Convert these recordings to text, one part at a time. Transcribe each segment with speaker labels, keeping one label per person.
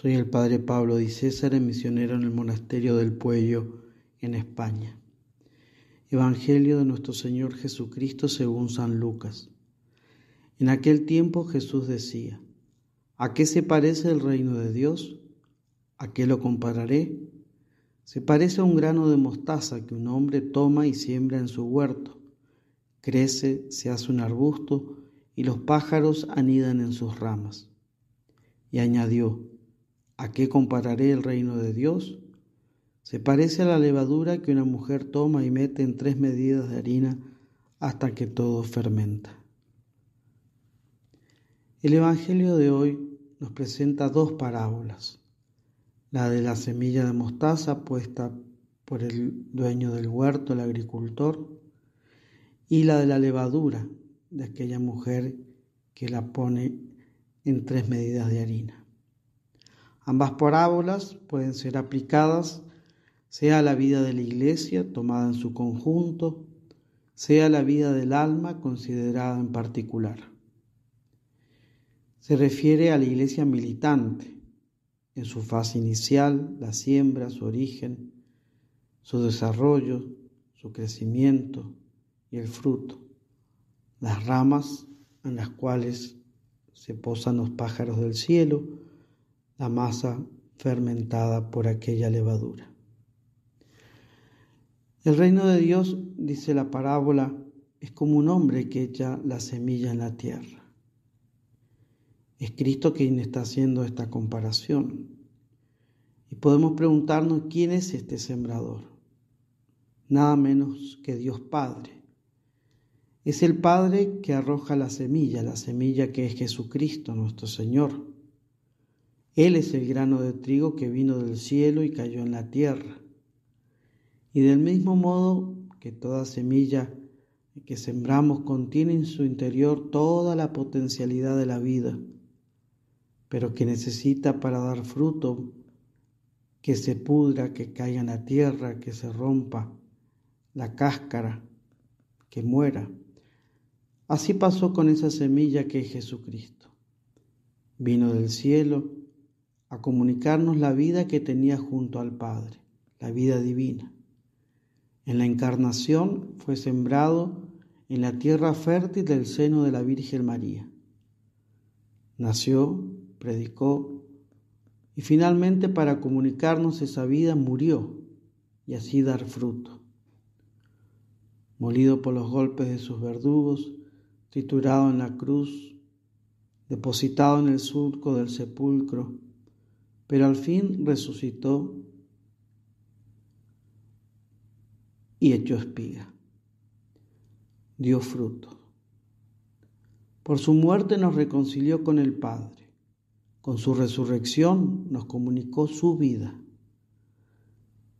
Speaker 1: Soy el padre Pablo Di César, misionero en el monasterio del Puello, en España. Evangelio de nuestro Señor Jesucristo según San Lucas. En aquel tiempo Jesús decía, ¿a qué se parece el reino de Dios? ¿A qué lo compararé? Se parece a un grano de mostaza que un hombre toma y siembra en su huerto. Crece, se hace un arbusto y los pájaros anidan en sus ramas. Y añadió, ¿A qué compararé el reino de Dios? Se parece a la levadura que una mujer toma y mete en tres medidas de harina hasta que todo fermenta. El Evangelio de hoy nos presenta dos parábolas, la de la semilla de mostaza puesta por el dueño del huerto, el agricultor, y la de la levadura de aquella mujer que la pone en tres medidas de harina. Ambas parábolas pueden ser aplicadas sea a la vida de la iglesia tomada en su conjunto, sea la vida del alma considerada en particular. Se refiere a la iglesia militante, en su fase inicial, la siembra, su origen, su desarrollo, su crecimiento y el fruto, las ramas en las cuales se posan los pájaros del cielo, la masa fermentada por aquella levadura. El reino de Dios, dice la parábola, es como un hombre que echa la semilla en la tierra. Es Cristo quien está haciendo esta comparación. Y podemos preguntarnos quién es este sembrador. Nada menos que Dios Padre. Es el Padre que arroja la semilla, la semilla que es Jesucristo, nuestro Señor él es el grano de trigo que vino del cielo y cayó en la tierra. Y del mismo modo que toda semilla que sembramos contiene en su interior toda la potencialidad de la vida, pero que necesita para dar fruto que se pudra, que caiga en la tierra, que se rompa la cáscara, que muera. Así pasó con esa semilla que es Jesucristo. Vino del cielo, a comunicarnos la vida que tenía junto al Padre, la vida divina. En la encarnación fue sembrado en la tierra fértil del seno de la Virgen María. Nació, predicó y finalmente para comunicarnos esa vida murió y así dar fruto. Molido por los golpes de sus verdugos, triturado en la cruz, depositado en el surco del sepulcro, pero al fin resucitó y echó espiga. Dio fruto. Por su muerte nos reconcilió con el Padre. Con su resurrección nos comunicó su vida.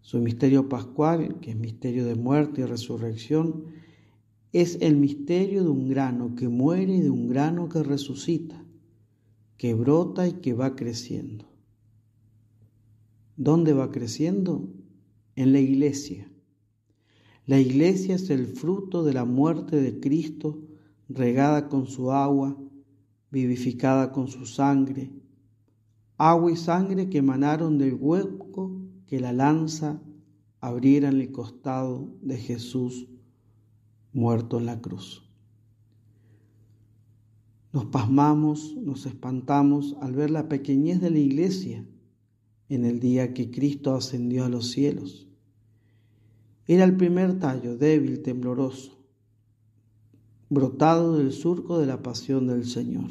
Speaker 1: Su misterio pascual, que es misterio de muerte y resurrección, es el misterio de un grano que muere y de un grano que resucita, que brota y que va creciendo. ¿Dónde va creciendo? En la iglesia. La iglesia es el fruto de la muerte de Cristo, regada con su agua, vivificada con su sangre, agua y sangre que emanaron del hueco que la lanza abriera en el costado de Jesús muerto en la cruz. Nos pasmamos, nos espantamos al ver la pequeñez de la iglesia en el día que Cristo ascendió a los cielos. Era el primer tallo débil, tembloroso, brotado del surco de la pasión del Señor.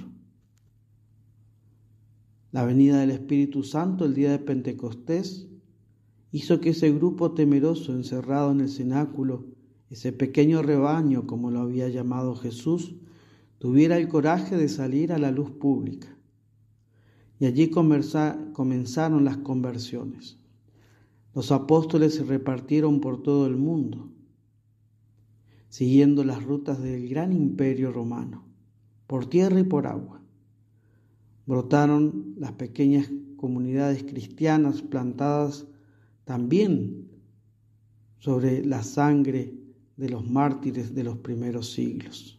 Speaker 1: La venida del Espíritu Santo el día de Pentecostés hizo que ese grupo temeroso encerrado en el cenáculo, ese pequeño rebaño como lo había llamado Jesús, tuviera el coraje de salir a la luz pública y allí comenzaron las conversiones. Los apóstoles se repartieron por todo el mundo, siguiendo las rutas del gran imperio romano, por tierra y por agua. Brotaron las pequeñas comunidades cristianas plantadas también sobre la sangre de los mártires de los primeros siglos.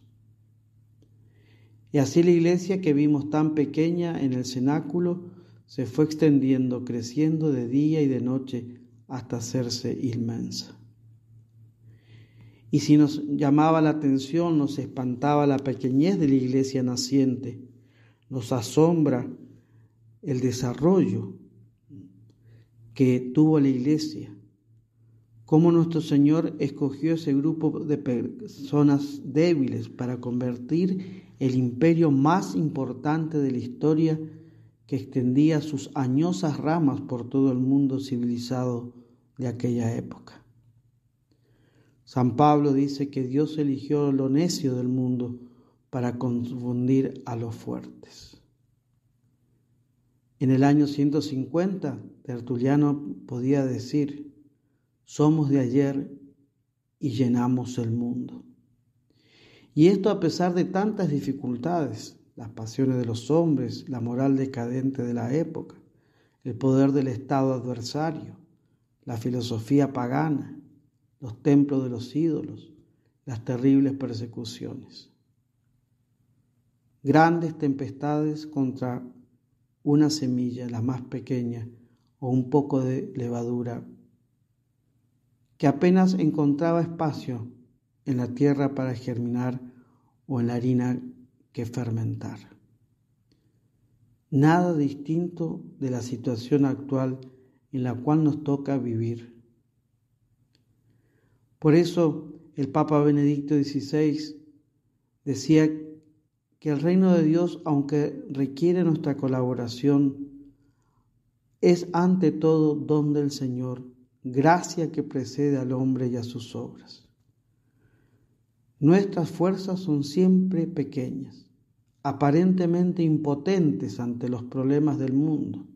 Speaker 1: Y así la iglesia que vimos tan pequeña en el cenáculo se fue extendiendo, creciendo de día y de noche hasta hacerse inmensa. Y si nos llamaba la atención, nos espantaba la pequeñez de la iglesia naciente, nos asombra el desarrollo que tuvo la iglesia, cómo nuestro Señor escogió ese grupo de personas débiles para convertir el imperio más importante de la historia que extendía sus añosas ramas por todo el mundo civilizado de aquella época. San Pablo dice que Dios eligió lo necio del mundo para confundir a los fuertes. En el año 150, Tertuliano podía decir, somos de ayer y llenamos el mundo. Y esto a pesar de tantas dificultades, las pasiones de los hombres, la moral decadente de la época, el poder del Estado adversario, la filosofía pagana, los templos de los ídolos, las terribles persecuciones. Grandes tempestades contra una semilla, la más pequeña, o un poco de levadura, que apenas encontraba espacio en la tierra para germinar o en la harina que fermentar. Nada distinto de la situación actual en la cual nos toca vivir por eso el Papa Benedicto XVI decía que el reino de Dios, aunque requiere nuestra colaboración, es ante todo don del Señor, gracia que precede al hombre y a sus obras. Nuestras fuerzas son siempre pequeñas, aparentemente impotentes ante los problemas del mundo.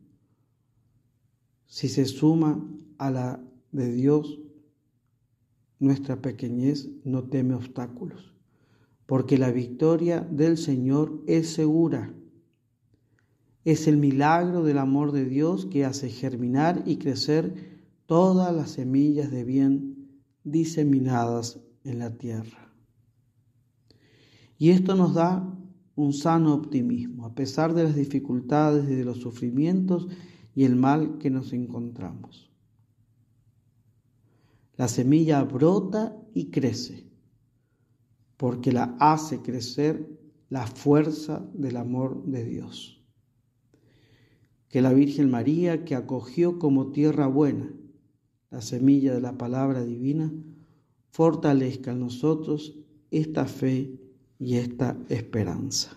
Speaker 1: Si se suma a la de Dios, nuestra pequeñez no teme obstáculos, porque la victoria del Señor es segura. Es el milagro del amor de Dios que hace germinar y crecer todas las semillas de bien diseminadas en la tierra. Y esto nos da un sano optimismo, a pesar de las dificultades y de los sufrimientos y el mal que nos encontramos. La semilla brota y crece, porque la hace crecer la fuerza del amor de Dios. Que la Virgen María, que acogió como tierra buena la semilla de la palabra divina, fortalezca en nosotros esta fe y esta esperanza.